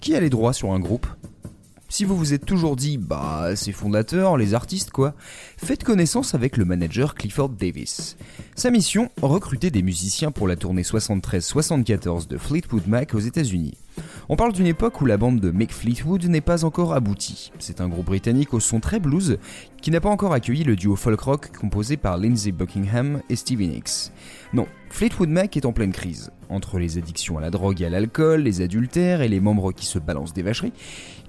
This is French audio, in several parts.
Qui a les droits sur un groupe? Si vous vous êtes toujours dit, bah, c'est fondateurs, les artistes quoi, faites connaissance avec le manager Clifford Davis. Sa mission, recruter des musiciens pour la tournée 73-74 de Fleetwood Mac aux États-Unis. On parle d'une époque où la bande de Mick Fleetwood n'est pas encore aboutie. C'est un groupe britannique au son très blues qui n'a pas encore accueilli le duo folk rock composé par Lindsey Buckingham et Stevie Nicks. Non, Fleetwood Mac est en pleine crise. Entre les addictions à la drogue et à l'alcool, les adultères et les membres qui se balancent des vacheries,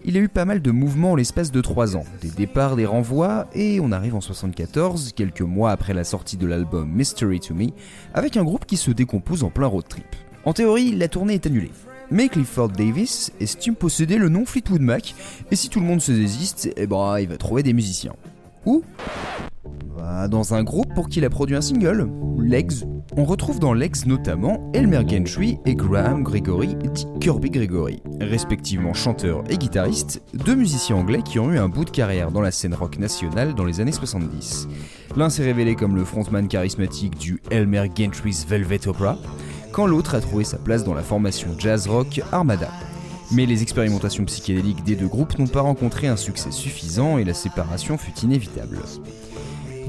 il y a eu pas mal de mouvements en l'espace de 3 ans, des départs, des renvois, et on arrive en 74, quelques mois après la sortie de l'album Mystery to Me, avec un groupe qui se décompose en plein road trip. En théorie, la tournée est annulée. Mais Clifford Davis estime posséder le nom Fleetwood Mac, et si tout le monde se désiste, eh ben, il va trouver des musiciens. Où Dans un groupe pour qui il a produit un single, Legs. On retrouve dans Legs notamment Elmer Gentry et Graham Gregory, dit Kirby Gregory, respectivement chanteurs et guitaristes, deux musiciens anglais qui ont eu un bout de carrière dans la scène rock nationale dans les années 70. L'un s'est révélé comme le frontman charismatique du Elmer Gentry's Velvet Opera, quand l'autre a trouvé sa place dans la formation jazz rock Armada. Mais les expérimentations psychédéliques des deux groupes n'ont pas rencontré un succès suffisant et la séparation fut inévitable.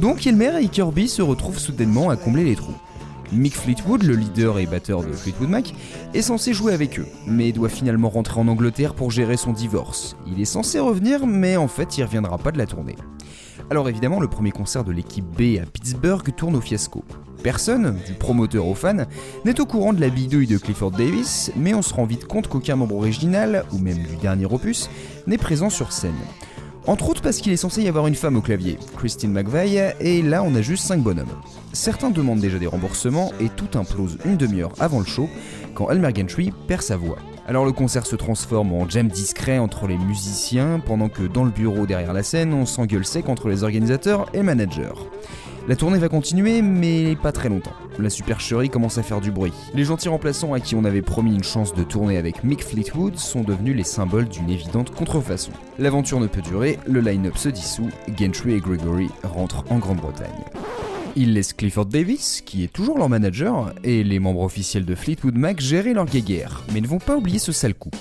Donc Elmer et Kirby se retrouvent soudainement à combler les trous. Mick Fleetwood, le leader et batteur de Fleetwood Mac, est censé jouer avec eux, mais doit finalement rentrer en Angleterre pour gérer son divorce. Il est censé revenir, mais en fait il reviendra pas de la tournée. Alors évidemment, le premier concert de l'équipe B à Pittsburgh tourne au fiasco. Personne, du promoteur aux fans, n'est au courant de la bidouille de Clifford Davis, mais on se rend vite compte qu'aucun membre original, ou même du dernier opus, n'est présent sur scène. Entre autres parce qu'il est censé y avoir une femme au clavier, Christine McVeigh, et là on a juste 5 bonhommes. Certains demandent déjà des remboursements et tout implose une demi-heure avant le show quand Elmer Gentry perd sa voix. Alors le concert se transforme en jam discret entre les musiciens pendant que dans le bureau derrière la scène on s'engueule sec entre les organisateurs et managers. La tournée va continuer, mais pas très longtemps. La supercherie commence à faire du bruit. Les gentils remplaçants à qui on avait promis une chance de tourner avec Mick Fleetwood sont devenus les symboles d'une évidente contrefaçon. L'aventure ne peut durer, le line-up se dissout, Gentry et Gregory rentrent en Grande-Bretagne. Ils laissent Clifford Davis, qui est toujours leur manager, et les membres officiels de Fleetwood Mac gérer leur guéguerre, mais ne vont pas oublier ce sale coup.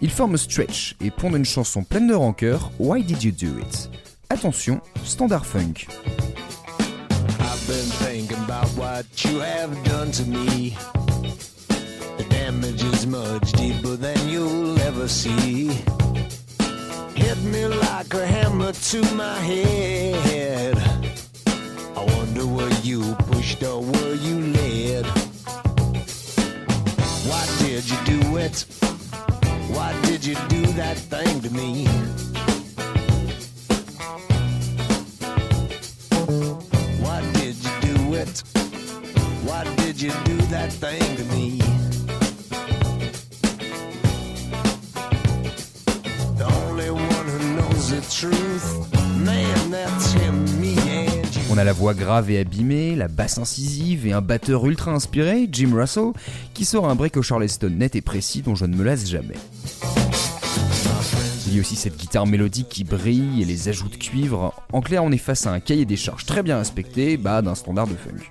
Ils forment Stretch et pondent une chanson pleine de rancœur, Why Did You Do It? Attention, standard funk. Been thinking about what you have done to me. The damage is much deeper than you'll ever see. Hit me like a hammer to my head. I wonder were you pushed or were you led? Why did you do it? Why did you do that thing to me? On a la voix grave et abîmée, la basse incisive et un batteur ultra inspiré, Jim Russell, qui sort un break au Charleston net et précis dont je ne me lasse jamais. Il y a aussi cette guitare mélodique qui brille et les ajouts de cuivre. En clair, on est face à un cahier des charges très bien respecté, bah d'un standard de funk.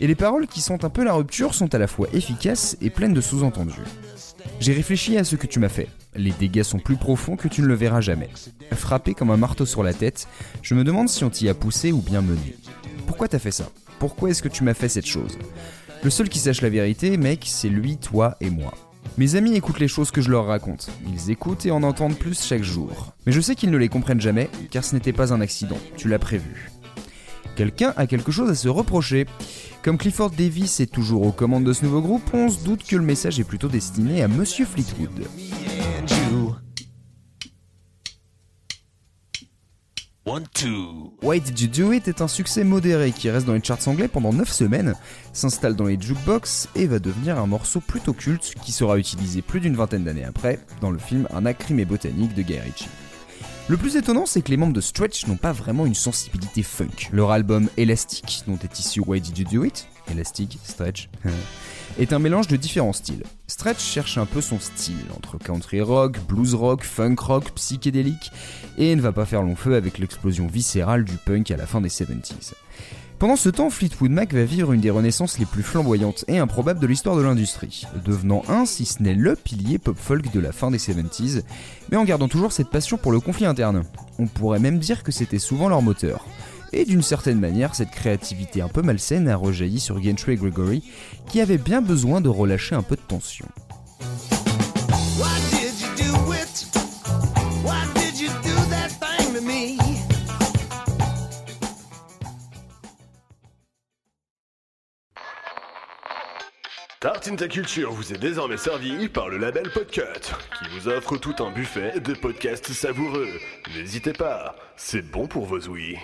Et les paroles qui sentent un peu la rupture sont à la fois efficaces et pleines de sous-entendus. J'ai réfléchi à ce que tu m'as fait. Les dégâts sont plus profonds que tu ne le verras jamais. Frappé comme un marteau sur la tête, je me demande si on t'y a poussé ou bien mené. Pourquoi t'as fait ça? Pourquoi est-ce que tu m'as fait cette chose? Le seul qui sache la vérité, mec, c'est lui, toi et moi. Mes amis écoutent les choses que je leur raconte. Ils écoutent et en entendent plus chaque jour. Mais je sais qu'ils ne les comprennent jamais, car ce n'était pas un accident, tu l'as prévu. Quelqu'un a quelque chose à se reprocher. Comme Clifford Davis est toujours aux commandes de ce nouveau groupe, on se doute que le message est plutôt destiné à Monsieur Fleetwood. One, two. Why Did You Do It est un succès modéré qui reste dans les charts anglais pendant 9 semaines, s'installe dans les jukebox et va devenir un morceau plutôt culte qui sera utilisé plus d'une vingtaine d'années après dans le film Un acrimé botanique de Guy Ritchie. Le plus étonnant, c'est que les membres de Stretch n'ont pas vraiment une sensibilité funk. Leur album Elastic, dont est issu Why Did You Do It Elastic, Stretch, est un mélange de différents styles. Stretch cherche un peu son style, entre country rock, blues rock, funk rock, psychédélique, et ne va pas faire long feu avec l'explosion viscérale du punk à la fin des 70s. Pendant ce temps, Fleetwood Mac va vivre une des renaissances les plus flamboyantes et improbables de l'histoire de l'industrie, devenant un, si ce n'est le pilier pop-folk de la fin des 70s, mais en gardant toujours cette passion pour le conflit interne. On pourrait même dire que c'était souvent leur moteur. Et d'une certaine manière, cette créativité un peu malsaine a rejailli sur Gentry et Gregory, qui avaient bien besoin de relâcher un peu de tension. Tartine ta culture vous est désormais servi par le label Podcut, qui vous offre tout un buffet de podcasts savoureux. N'hésitez pas, c'est bon pour vos ouïes.